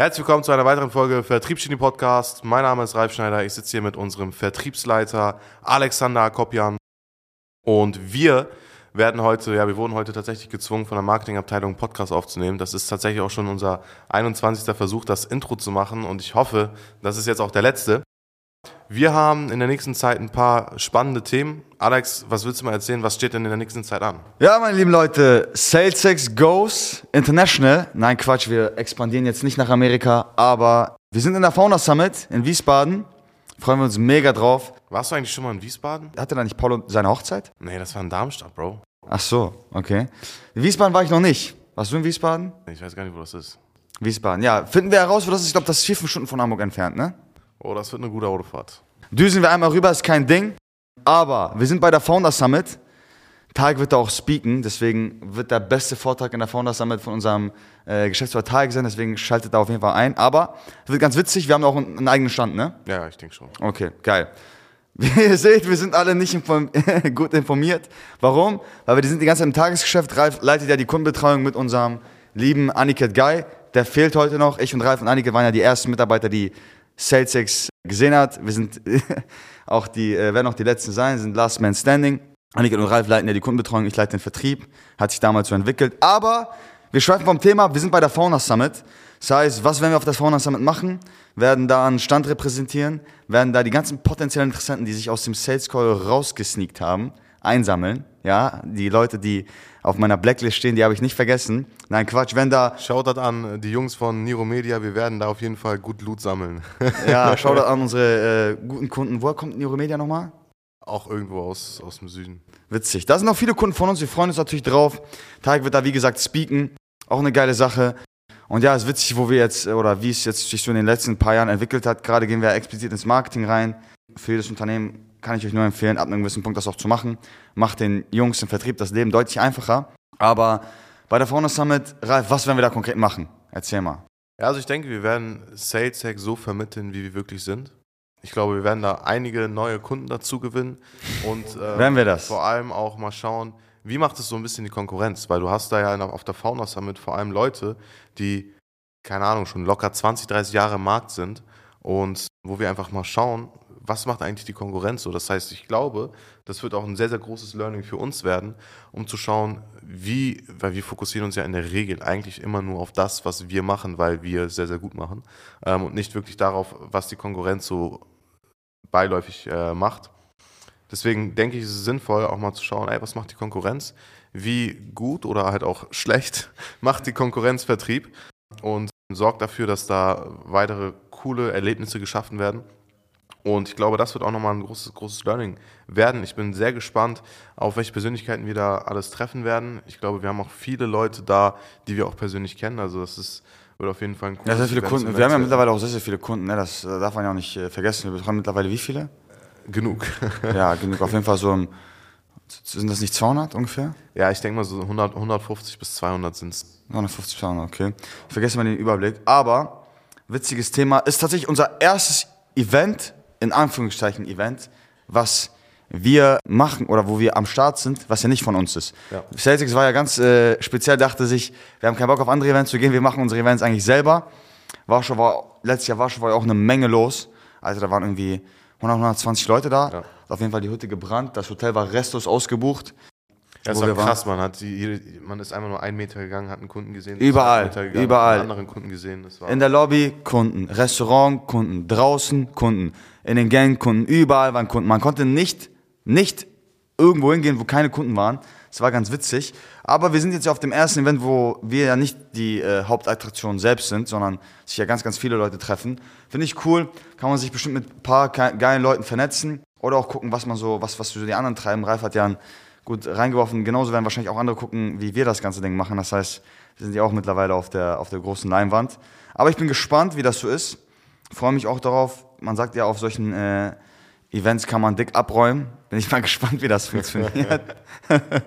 Herzlich willkommen zu einer weiteren Folge Vertriebsgenie Podcast. Mein Name ist Ralf Schneider. Ich sitze hier mit unserem Vertriebsleiter Alexander Akopjan. Und wir werden heute, ja, wir wurden heute tatsächlich gezwungen, von der Marketingabteilung einen Podcast aufzunehmen. Das ist tatsächlich auch schon unser 21. Versuch, das Intro zu machen. Und ich hoffe, das ist jetzt auch der letzte. Wir haben in der nächsten Zeit ein paar spannende Themen. Alex, was willst du mal erzählen? Was steht denn in der nächsten Zeit an? Ja, meine lieben Leute, SalesX goes international. Nein, Quatsch, wir expandieren jetzt nicht nach Amerika, aber wir sind in der Fauna Summit in Wiesbaden. Freuen wir uns mega drauf. Warst du eigentlich schon mal in Wiesbaden? Hatte da nicht Paulo seine Hochzeit? Nee, das war in Darmstadt, Bro. Ach so, okay. In Wiesbaden war ich noch nicht. Warst du in Wiesbaden? Ich weiß gar nicht, wo das ist. Wiesbaden, ja. Finden wir heraus, wo das ist. Ich glaube, das ist vier, fünf Stunden von Hamburg entfernt, ne? Oh, das wird eine gute Autofahrt. Düsen wir einmal rüber, ist kein Ding. Aber wir sind bei der Founder Summit. Tarek wird da auch speaken, deswegen wird der beste Vortrag in der Founder Summit von unserem äh, Geschäftsführer Tarek sein, deswegen schaltet da auf jeden Fall ein. Aber es wird ganz witzig, wir haben auch einen, einen eigenen Stand, ne? Ja, ich denke schon. Okay, geil. Wie ihr seht, wir sind alle nicht inform gut informiert. Warum? Weil wir sind die ganze Zeit im Tagesgeschäft. Ralf leitet ja die Kundenbetreuung mit unserem lieben Aniket Guy. Der fehlt heute noch. Ich und Ralf und Aniket waren ja die ersten Mitarbeiter, die SalesX gesehen hat. Wir sind auch die, äh, werden auch die letzten sein, sind Last Man Standing. Annika und Ralf leiten ja die Kundenbetreuung, ich leite den Vertrieb, hat sich damals so entwickelt. Aber wir schweifen vom Thema, wir sind bei der Fauna Summit. Das heißt, was werden wir auf der Fauna Summit machen? Werden da einen Stand repräsentieren, werden da die ganzen potenziellen Interessenten, die sich aus dem Sales Call rausgesneakt haben, einsammeln. Ja, die Leute, die auf meiner Blacklist stehen, die habe ich nicht vergessen. Nein, Quatsch, wenn da. Shoutout an die Jungs von Niro Media, wir werden da auf jeden Fall gut Loot sammeln. Ja, Shoutout an unsere äh, guten Kunden. Woher kommt Niro Media nochmal? Auch irgendwo aus, aus dem Süden. Witzig. Da sind noch viele Kunden von uns, wir freuen uns natürlich drauf. Tarek wird da, wie gesagt, speaken. Auch eine geile Sache. Und ja, es ist witzig, wo wir jetzt, oder wie es jetzt sich so in den letzten paar Jahren entwickelt hat. Gerade gehen wir explizit ins Marketing rein. Für jedes Unternehmen kann ich euch nur empfehlen, ab einem gewissen Punkt das auch zu machen. Macht den Jungs im Vertrieb das Leben deutlich einfacher. Aber bei der Fauna Summit, Ralf, was werden wir da konkret machen? Erzähl mal. Ja, also ich denke, wir werden Sales Hack so vermitteln, wie wir wirklich sind. Ich glaube, wir werden da einige neue Kunden dazu gewinnen und äh, Werden wir das? vor allem auch mal schauen, wie macht es so ein bisschen die Konkurrenz, weil du hast da ja auf der Fauna Summit vor allem Leute, die, keine Ahnung, schon locker 20, 30 Jahre im Markt sind und wo wir einfach mal schauen, was macht eigentlich die Konkurrenz so. Das heißt, ich glaube, das wird auch ein sehr, sehr großes Learning für uns werden, um zu schauen, wie, weil wir fokussieren uns ja in der Regel eigentlich immer nur auf das, was wir machen, weil wir sehr, sehr gut machen ähm, und nicht wirklich darauf, was die Konkurrenz so beiläufig äh, macht. Deswegen denke ich, ist es sinnvoll, auch mal zu schauen, ey, was macht die Konkurrenz? Wie gut oder halt auch schlecht macht die Konkurrenz Vertrieb? Und sorgt dafür, dass da weitere coole Erlebnisse geschaffen werden. Und ich glaube, das wird auch nochmal ein großes, großes Learning werden. Ich bin sehr gespannt, auf welche Persönlichkeiten wir da alles treffen werden. Ich glaube, wir haben auch viele Leute da, die wir auch persönlich kennen. Also das ist, wird auf jeden Fall ein Ja, cooles sehr viele Event Kunden. Wir haben ja mittlerweile auch sehr, sehr viele Kunden. Ne? Das äh, darf man ja auch nicht äh, vergessen. Wir betreuen mittlerweile wie viele? Genug. Ja, genug. Auf jeden Fall so, ein, sind das nicht 200 ungefähr? ja, ich denke mal so 100, 150 bis 200 sind es. 950, 200, okay. Ich vergesse mal den Überblick. Aber, witziges Thema, ist tatsächlich unser erstes Event, in Anführungszeichen Event, was wir machen oder wo wir am Start sind, was ja nicht von uns ist. Ja. Celtics war ja ganz äh, speziell, dachte sich, wir haben keinen Bock auf andere Events zu gehen, wir machen unsere Events eigentlich selber. Warschau war, letztes Jahr Warschau war ja auch eine Menge los. Also da waren irgendwie 100, 120 Leute da. Ja. Auf jeden Fall die Hütte gebrannt. Das Hotel war restlos ausgebucht. Ja, das war wir waren. krass, man hat die, man ist einfach nur einen Meter gegangen, hat einen Kunden gesehen. Überall, gegangen, überall. Anderen Kunden gesehen. Das war In der Lobby Kunden, Restaurant Kunden, draußen Kunden, in den Gängen Kunden, überall waren Kunden. Man konnte nicht, nicht irgendwo hingehen, wo keine Kunden waren. Das war ganz witzig. Aber wir sind jetzt ja auf dem ersten Event, wo wir ja nicht die äh, Hauptattraktion selbst sind, sondern sich ja ganz, ganz viele Leute treffen. Finde ich cool. Kann man sich bestimmt mit ein paar ge- geilen Leuten vernetzen oder auch gucken, was man so, was, was so die anderen treiben. Ralf hat ja einen gut reingeworfen. Genauso werden wahrscheinlich auch andere gucken, wie wir das ganze Ding machen. Das heißt, wir sind ja auch mittlerweile auf der, auf der großen Leinwand. Aber ich bin gespannt, wie das so ist. Freue mich auch darauf. Man sagt ja, auf solchen äh, Events kann man dick abräumen. Bin ich mal gespannt, wie das funktioniert.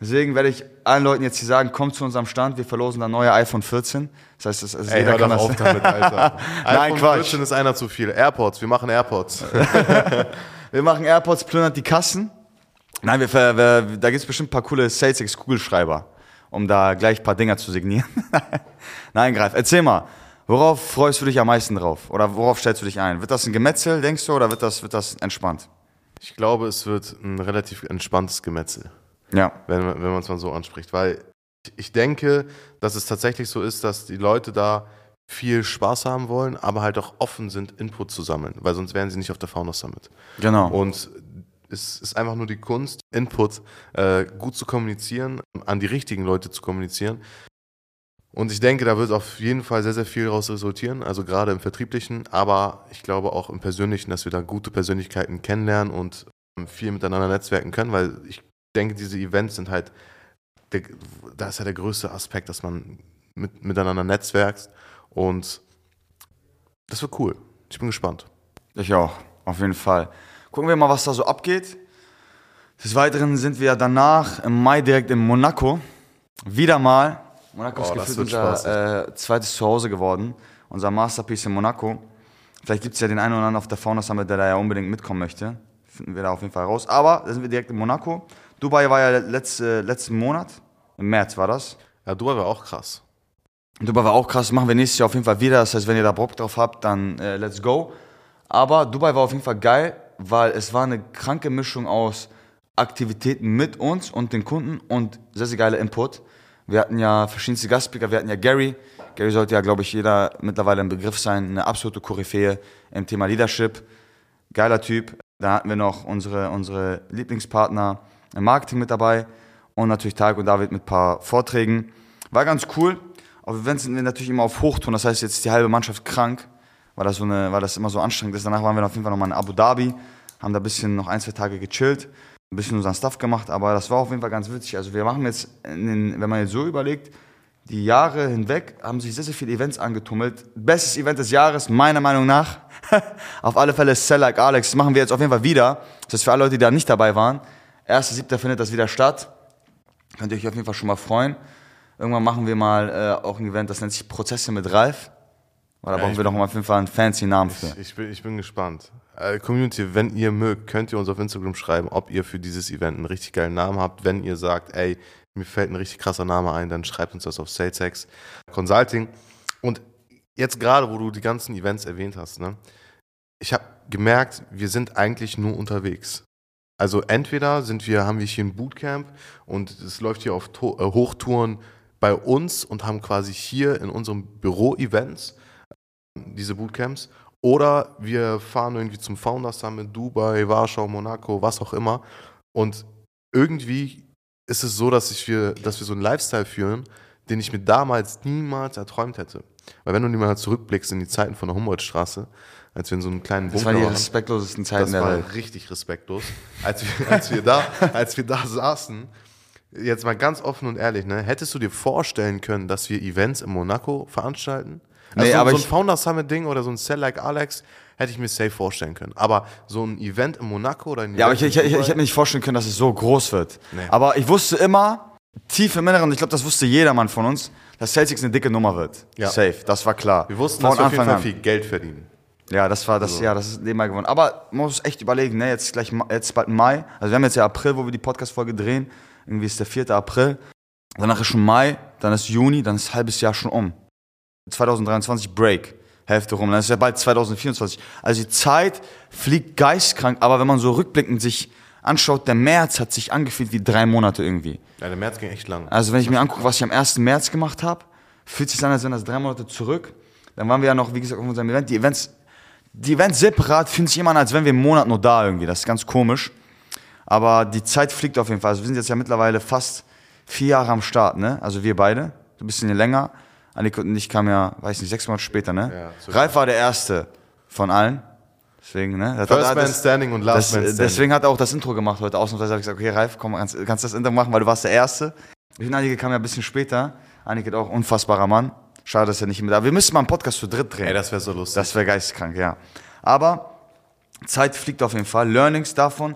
Deswegen werde ich allen Leuten jetzt hier sagen, kommt zu unserem Stand, wir verlosen dann neue iPhone 14. Das heißt, das, also Ey, jeder hör kann das. auf damit, Alter. Nein, iPhone Quatsch. 14 ist einer zu viel. AirPods, wir machen AirPods. Wir machen AirPods, plündert die Kassen. Nein, wir, wir, da gibt es bestimmt ein paar coole SalesX Kugelschreiber, um da gleich ein paar Dinger zu signieren. Nein, Greif, erzähl mal, Worauf freust du dich am meisten drauf? Oder worauf stellst du dich ein? Wird das ein Gemetzel, denkst du, oder wird das, wird das entspannt? Ich glaube, es wird ein relativ entspanntes Gemetzel, Ja. wenn, man- wenn man es mal so anspricht. Weil ich- denke, dass es tatsächlich so ist, dass die Leute da viel Spaß haben wollen, aber halt auch offen sind, Input zu sammeln, weil sonst wären sie nicht auf der Fauna Summit. Genau. Und es ist einfach nur die Kunst, Input äh, gut zu kommunizieren, an die richtigen Leute zu kommunizieren. Und ich denke, da wird auf jeden Fall sehr, sehr viel daraus resultieren, also gerade im Vertrieblichen, aber ich glaube auch im Persönlichen, dass wir da gute Persönlichkeiten kennenlernen und ähm, viel miteinander netzwerken können, weil ich denke, diese Events sind halt, der, da ist ja der größte Aspekt, dass man mit, miteinander netzwerkt und das wird cool. Ich bin gespannt. Ich auch, auf jeden Fall. Gucken wir mal, was da so abgeht. Des Weiteren sind wir danach im Mai direkt in Monaco. Wieder mal. Monaco ist Oh, gefühlt unser äh, zweites Zuhause geworden. Unser Masterpiece in Monaco. Vielleicht gibt es ja den einen oder anderen auf der Fauna Summit, der da ja unbedingt mitkommen möchte. Finden wir da auf jeden Fall raus. Aber da sind wir direkt in Monaco. Dubai war ja letzte, letzten Monat. Im März war das. Ja, Dubai war auch krass. Dubai war auch krass, machen wir nächstes Jahr auf jeden Fall wieder. Das heißt, wenn ihr da Bock drauf habt, dann äh, let's go. Aber Dubai war auf jeden Fall geil, weil es war eine kranke Mischung aus Aktivitäten mit uns und den Kunden und sehr, sehr geiler Input. Wir hatten ja verschiedenste Gastspeaker, wir hatten ja Gary. Gary sollte ja, glaube ich, jeder mittlerweile im Begriff sein, eine absolute Koryphäe im Thema Leadership. Geiler Typ. Da hatten wir noch unsere, unsere Lieblingspartner im Marketing mit dabei und natürlich Tarek und David mit ein paar Vorträgen. War ganz cool. Auf Events sind wir natürlich immer auf Hochtouren, das heißt, jetzt ist die halbe Mannschaft krank, weil das, so eine, weil das immer so anstrengend ist. Danach waren wir auf jeden Fall nochmal in Abu Dhabi, haben da ein bisschen noch ein, zwei Tage gechillt, ein bisschen unseren Stuff gemacht, aber das war auf jeden Fall ganz witzig. Also wir machen jetzt, in den, wenn man jetzt so überlegt, die Jahre hinweg haben sich sehr, sehr viele Events angetummelt. Bestes Event des Jahres, meiner Meinung nach. auf alle Fälle Sell Like Alex. Das machen wir jetzt auf jeden Fall wieder. Das heißt, für alle Leute, die da nicht dabei waren, 1.7. findet das wieder statt. Könnt ihr euch auf jeden Fall schon mal freuen. Irgendwann machen wir mal äh, auch ein Event, das nennt sich Prozesse mit Ralf. Da Ja, brauchen wir doch mal auf jeden Fall einen fancy Namen für. Ich, ich, bin, ich bin gespannt. Äh, Community, wenn ihr mögt, könnt ihr uns auf Instagram schreiben, ob ihr für dieses Event einen richtig geilen Namen habt. Wenn ihr sagt, ey, mir fällt ein richtig krasser Name ein, dann schreibt uns das auf SalesX Consulting. Und jetzt gerade, wo du die ganzen Events erwähnt hast, ne, ich habe gemerkt, wir sind eigentlich nur unterwegs. Also entweder sind wir, haben wir hier ein Bootcamp und es läuft hier auf to äh, Hochtouren bei uns und haben quasi hier in unserem Büro Events diese Bootcamps. Oder wir fahren irgendwie zum Founder Summit, Dubai, Warschau, Monaco, was auch immer. Und irgendwie ist es so, dass, ich wir, dass wir so einen Lifestyle führen, den ich mir damals niemals erträumt hätte. Weil wenn du mal zurückblickst in die Zeiten von der Humboldtstraße, als wir in so einem kleinen Das Bunker waren die waren, respektlosesten Zeiten das der war Welt. richtig respektlos. Als wir, als, wir da, als wir da saßen, jetzt mal ganz offen und ehrlich, ne, hättest du dir vorstellen können, dass wir Events in Monaco veranstalten? Also Nee, so, aber so ein Founder Summit Ding oder so ein Sell Like Alex hätte ich mir safe vorstellen können. Aber so ein Event in Monaco oder ein Ja, aber ich, ich, in ich, ich hätte mir nicht vorstellen können, dass es so groß wird. Nee. Aber ich wusste immer, tief im Inneren, ich glaube, das wusste jedermann von uns, dass Celtics eine dicke Nummer wird. Ja. Safe, das war klar. wir wussten, Von dass wir auf jeden Fall viel Geld verdienen. Ja, das war das, ja, das ist nebenbei gewonnen. Aber man muss echt überlegen, ne, jetzt gleich, jetzt bald Mai. Also wir haben jetzt ja April, wo wir die Podcast-Folge drehen. Irgendwie ist der 4. April. Danach ist schon Mai, dann ist Juni, dann ist ein halbes Jahr schon um. 2023 Break, Hälfte rum. Dann ist ja bald 2024. Also die Zeit fliegt geistkrank, aber wenn man so rückblickend sich anschaut, der März hat sich angefühlt wie drei Monate irgendwie. Ja, der März ging echt lang. Also wenn ich mir angucke, was ich am 1. März gemacht habe, fühlt sich an, als wären das drei Monate zurück. Dann waren wir ja noch, wie gesagt, auf unserem Event. Die Events, die Events separat fühlen sich immer an, als wären wir einen Monat nur da irgendwie. Das ist ganz komisch. Aber die Zeit fliegt auf jeden Fall. Also wir sind jetzt ja mittlerweile fast vier Jahre am Start, ne? Also wir beide. Du bist ein bisschen länger. Annika und ich kamen ja, weiß nicht, sechs Monate später, ne? Ja, so Ralf war der Erste von allen. Deswegen, ne? Das- First das- Man Standing und Last das, Man Standing. deswegen hat er auch das Intro gemacht heute. Ausnahmsweise habe ich gesagt, okay, Ralf, komm, kannst, kannst das Intro machen, weil du warst der Erste. Ich und Annika kamen ja ein bisschen später. Annika auch unfassbarer Mann. Schade, dass er nicht mehr da Wir müssen mal einen Podcast zu dritt drehen. Ey, das wäre so lustig. Das wäre geisteskrank, ja. Aber Zeit fliegt auf jeden Fall. Learnings davon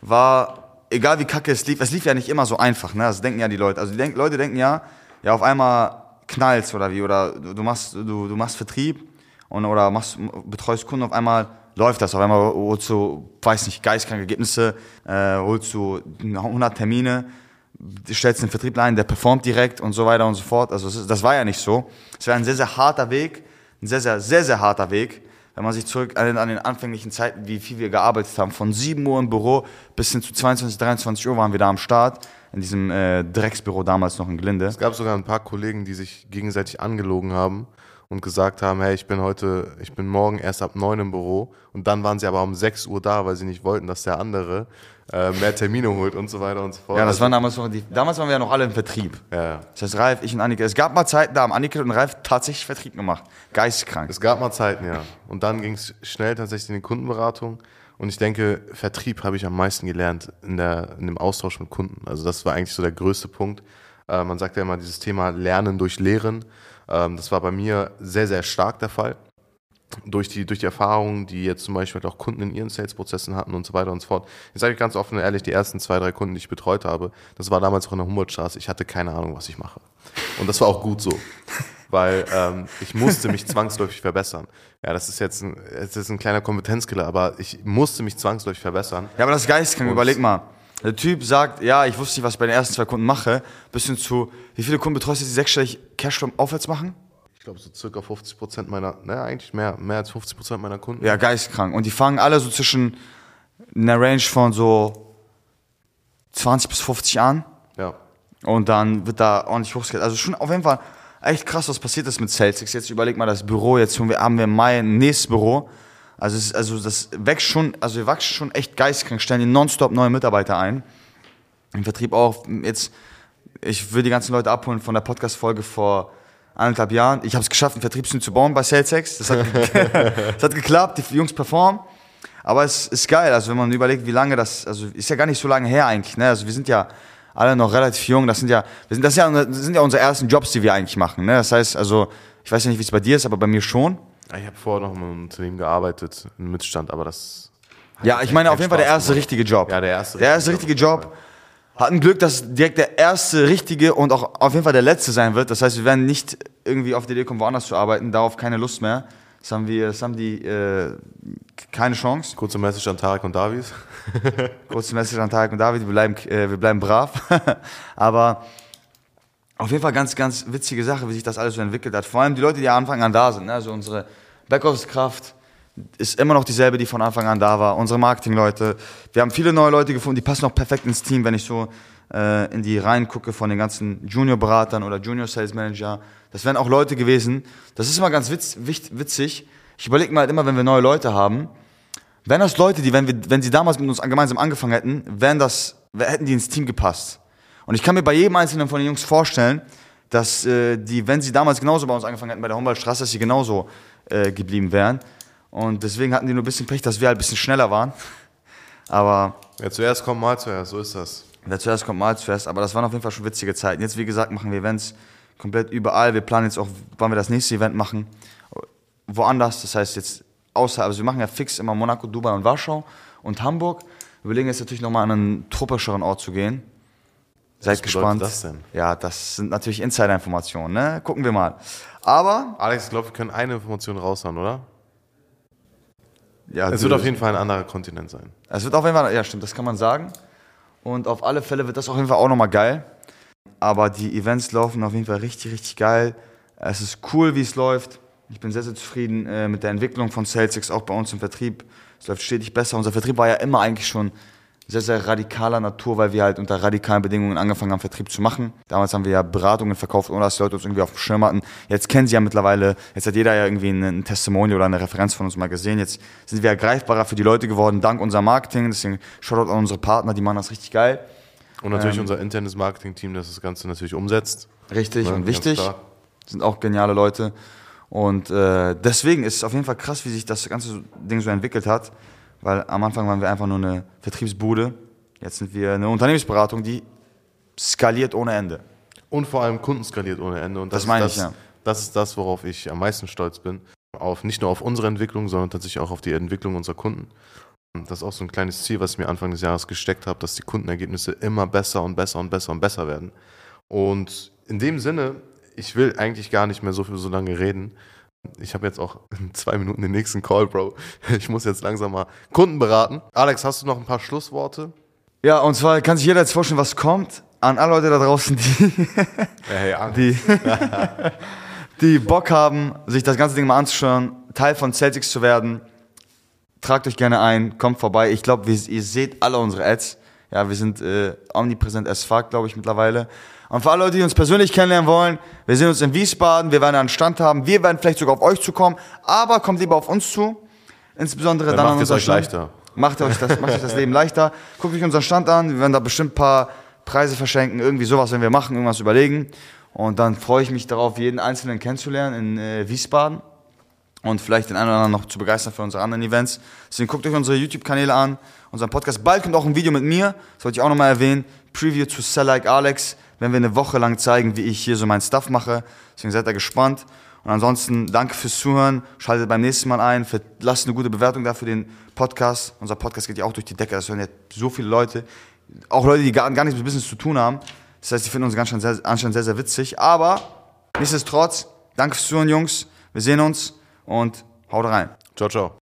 war, egal wie kacke es lief, es lief ja nicht immer so einfach, ne? Das denken ja die Leute. Also die denk, Leute denken ja, ja, auf einmal knallst oder wie, oder du, machst, du, du machst Vertrieb und, oder machst, betreust Kunden, auf einmal läuft das. Auf einmal holst du, weiß nicht, geistkranke Ergebnisse, äh, holst du 100 Termine, stellst den Vertrieb ein, der performt direkt und so weiter und so fort. Also das, ist, das war ja nicht so. Es war ein sehr, sehr harter Weg, ein sehr, sehr, sehr, sehr harter Weg. Wenn man sich zurück an den, an den anfänglichen Zeiten, wie viel wir gearbeitet haben, von 7 Uhr im Büro bis hin zu 22, 23 Uhr waren wir da am Start, in diesem äh, Drecksbüro damals noch in Glinde. Es gab sogar ein paar Kollegen, die sich gegenseitig angelogen haben und gesagt haben, hey, ich bin heute, ich bin morgen erst ab 9 im Büro und dann waren sie aber um 6 Uhr da, weil sie nicht wollten, dass der andere äh, mehr Termine holt und so weiter und so fort. Ja, das Also, waren damals noch, die, damals waren wir ja noch alle im Vertrieb. ja, ja. Das heißt, Ralf, ich und Annika. Es gab mal Zeiten, da haben Annika und Ralf tatsächlich Vertrieb gemacht. Geisteskrank. Es gab mal Zeiten, ja. Und dann ging es schnell tatsächlich in die Kundenberatung. Und ich denke, Vertrieb habe ich am meisten gelernt in, der, in dem Austausch mit Kunden. Also das war eigentlich so der größte Punkt. Äh, man sagt ja immer dieses Thema Lernen durch Lehren. Ähm, das war bei mir sehr, sehr stark der Fall. Durch die, durch die Erfahrungen, die jetzt zum Beispiel auch Kunden in ihren Sales-Prozessen hatten und so weiter und so fort. Ich sage ganz offen und ehrlich, die ersten zwei, drei Kunden, die ich betreut habe, das war damals auch in der Humboldtstraße, ich hatte keine Ahnung, was ich mache. Und das war auch gut so. Weil ähm, ich musste mich zwangsläufig verbessern. Ja, das ist jetzt ein, das ist ein kleiner Kompetenzkiller, aber ich musste mich zwangsläufig verbessern. Ja, aber das ist. Und- Überleg mal. Der Typ sagt, ja, ich wusste nicht, was ich bei den ersten zwei Kunden mache. Bis hin zu, wie viele Kunden betreust du, die sechsstellig Cashflow aufwärts machen? Ich glaube, so circa 50 Prozent meiner, naja, eigentlich mehr, mehr als 50 Prozent meiner Kunden. Ja, geistkrank. Und die fangen alle so zwischen einer Range von so 20 bis 50 an. Ja. Und dann wird da ordentlich hochskaliert. Also schon auf jeden Fall echt krass, was passiert ist mit Celtics. Jetzt überleg mal das Büro, jetzt haben wir haben wir im Mai ein nächstes Büro. Also, es also das wächst schon, also wir wachsen schon echt geistkrank, stellen die nonstop neue Mitarbeiter ein. Im Vertrieb auch. Jetzt, ich will die ganzen Leute abholen von der Podcast-Folge vor anderthalb Jahren. Ich habe es geschafft, ein Vertriebsteam zu bauen bei SalesX. Das hat, das hat geklappt, die Jungs performen. Aber es ist geil, also wenn man überlegt, wie lange das, also ist ja gar nicht so lange her eigentlich, ne? Also wir sind ja alle noch relativ jung, das sind ja, wir sind, das, ja, das sind ja unsere ersten Jobs, die wir eigentlich machen, ne? Das heißt, also, ich weiß ja nicht, wie es bei dir ist, aber bei mir schon. Ich habe vorher noch in einem Unternehmen gearbeitet, im Mittelstand, aber das. Ja, ich meine auf jeden Fall der erste gemacht. richtige Job. Ja, der erste Der erste richtige Job. Hatten Glück, dass direkt der erste richtige und auch auf jeden Fall der letzte sein wird. Das heißt, wir werden nicht irgendwie auf die Idee kommen, woanders zu arbeiten. Darauf keine Lust mehr. Das haben wir, das haben die äh, keine Chance. Kurze Message an Tarek und Davies. Kurze Message an Tarek und David, wir bleiben, äh, wir bleiben brav. Aber auf jeden Fall ganz, ganz witzige Sache, wie sich das alles so entwickelt hat. Vor allem die Leute, die am Anfang an da sind. Ne? Also unsere Backoffice-Kraft ist immer noch dieselbe, die von Anfang an da war. Unsere Marketing-Leute. Wir haben viele neue Leute gefunden, die passen auch perfekt ins Team, wenn ich so äh, in die Reihen gucke von den ganzen Junior-Beratern oder Junior-Sales-Manager. Das wären auch Leute gewesen. Das ist immer ganz witz, wicht- witzig. Ich überlege mir halt immer, wenn wir neue Leute haben, wären das Leute, die, wenn, wir, wenn sie damals mit uns gemeinsam angefangen hätten, wären das, hätten die ins Team gepasst. Und ich kann mir bei jedem einzelnen von den Jungs vorstellen, dass äh, die, wenn sie damals genauso bei uns angefangen hätten, bei der Humboldtstraße, dass sie genauso äh, geblieben wären. Und deswegen hatten die nur ein bisschen Pech, dass wir halt ein bisschen schneller waren. Aber Ja, zuerst kommt mal zuerst, so ist das. Wer zuerst kommt, mal zuerst. Aber das waren auf jeden Fall schon witzige Zeiten. Jetzt, wie gesagt, machen wir Events komplett überall. Wir planen jetzt auch, wann wir das nächste Event machen. Woanders. Das heißt jetzt außer, also wir machen ja fix immer Monaco, Dubai und Warschau und Hamburg. Wir überlegen jetzt natürlich nochmal an einen tropischeren Ort zu gehen. Seid Was gespannt. das denn? Ja, das sind natürlich Insider-Informationen, ne? Gucken wir mal. Aber, Alex, ich glaube, wir können eine Information raushauen, oder? ja, Es wird auf jeden Fall ein anderer Kontinent sein. Es wird auf jeden Fall, ja stimmt, das kann man sagen. Und auf alle Fälle wird das auf jeden Fall auch nochmal geil. Aber die Events laufen auf jeden Fall richtig, richtig geil. Es ist cool, wie es läuft. Ich bin sehr, sehr zufrieden äh, mit der Entwicklung von SalesX, auch bei uns im Vertrieb. Es läuft stetig besser. Unser Vertrieb war ja immer eigentlich schon sehr, sehr radikaler Natur, weil wir halt unter radikalen Bedingungen angefangen haben, Vertrieb zu machen. Damals haben wir ja Beratungen verkauft, ohne dass die Leute uns irgendwie auf dem Schirm hatten. Jetzt kennen sie ja mittlerweile, jetzt hat jeder ja irgendwie ein, Testimonial oder eine Referenz von uns mal gesehen. Jetzt sind wir ja greifbarer für die Leute geworden, dank unserem Marketing. Deswegen Shoutout an unsere Partner, die machen das richtig geil. Und natürlich Ähm. unser internes Marketing-Team, das das Ganze natürlich umsetzt. Richtig Ja, und wichtig. Sind auch geniale Leute. Und äh, deswegen ist es auf jeden Fall krass, wie sich das ganze Ding so entwickelt hat. Weil am Anfang waren wir einfach nur eine Vertriebsbude. Jetzt sind wir eine Unternehmensberatung, die skaliert ohne Ende. Und vor allem Kunden skaliert ohne Ende. Und Das ist meine das, ich, ja. Das ist das, worauf ich am meisten stolz bin. Auf, nicht nur auf unsere Entwicklung, sondern tatsächlich auch auf die Entwicklung unserer Kunden. Und Das ist auch so ein kleines Ziel, was ich mir Anfang des Jahres gesteckt habe, dass die Kundenergebnisse immer besser und besser und besser und besser werden. Und in dem Sinne, ich will eigentlich gar nicht mehr so viel so lange reden. Ich habe jetzt auch in zwei Minuten den nächsten Call, Bro. Ich muss jetzt langsam mal Kunden beraten. Alex, hast du noch ein paar Schlussworte? Ja, und zwar kann sich jeder jetzt vorstellen, was kommt. An alle Leute da draußen, die, hey, die, die Bock haben, sich das ganze Ding mal anzuschauen, Teil von Celtics zu werden, tragt euch gerne ein, kommt vorbei. Ich glaube, ihr seht alle unsere Ads. Ja, wir sind äh, omnipräsent as fuck, glaube ich, mittlerweile. Und für alle Leute, die uns persönlich kennenlernen wollen, wir sehen uns in Wiesbaden, wir werden einen Stand haben, wir werden vielleicht sogar auf euch zukommen, aber kommt lieber auf uns zu. Insbesondere Dann dann, macht an es euch Stand. leichter. Macht euch, das, macht euch das Leben leichter. Guckt euch unseren Stand an, wir werden da bestimmt ein paar Preise verschenken, irgendwie sowas, wenn wir machen, irgendwas überlegen. Und dann freue ich mich darauf, jeden Einzelnen kennenzulernen in äh, Wiesbaden und vielleicht den einen oder anderen noch zu begeistern für unsere anderen Events. Deswegen guckt euch unsere YouTube-Kanäle an, unseren Podcast. Bald kommt auch ein Video mit mir, das wollte ich auch nochmal erwähnen. Preview zu Sell Like Alex, wenn wir eine Woche lang zeigen, wie ich hier so meinen Stuff mache. Deswegen seid da gespannt. Und ansonsten danke fürs Zuhören. Schaltet beim nächsten Mal ein. Lasst eine gute Bewertung da für den Podcast. Unser Podcast geht ja auch durch die Decke. Das hören ja so viele Leute. Auch Leute, die gar, gar nichts mit Business zu tun haben. Das heißt, die finden uns ganz schön sehr, anscheinend sehr, sehr witzig. Aber nichtsdestotrotz, danke fürs Zuhören, Jungs. Wir sehen uns und haut rein. Ciao, ciao.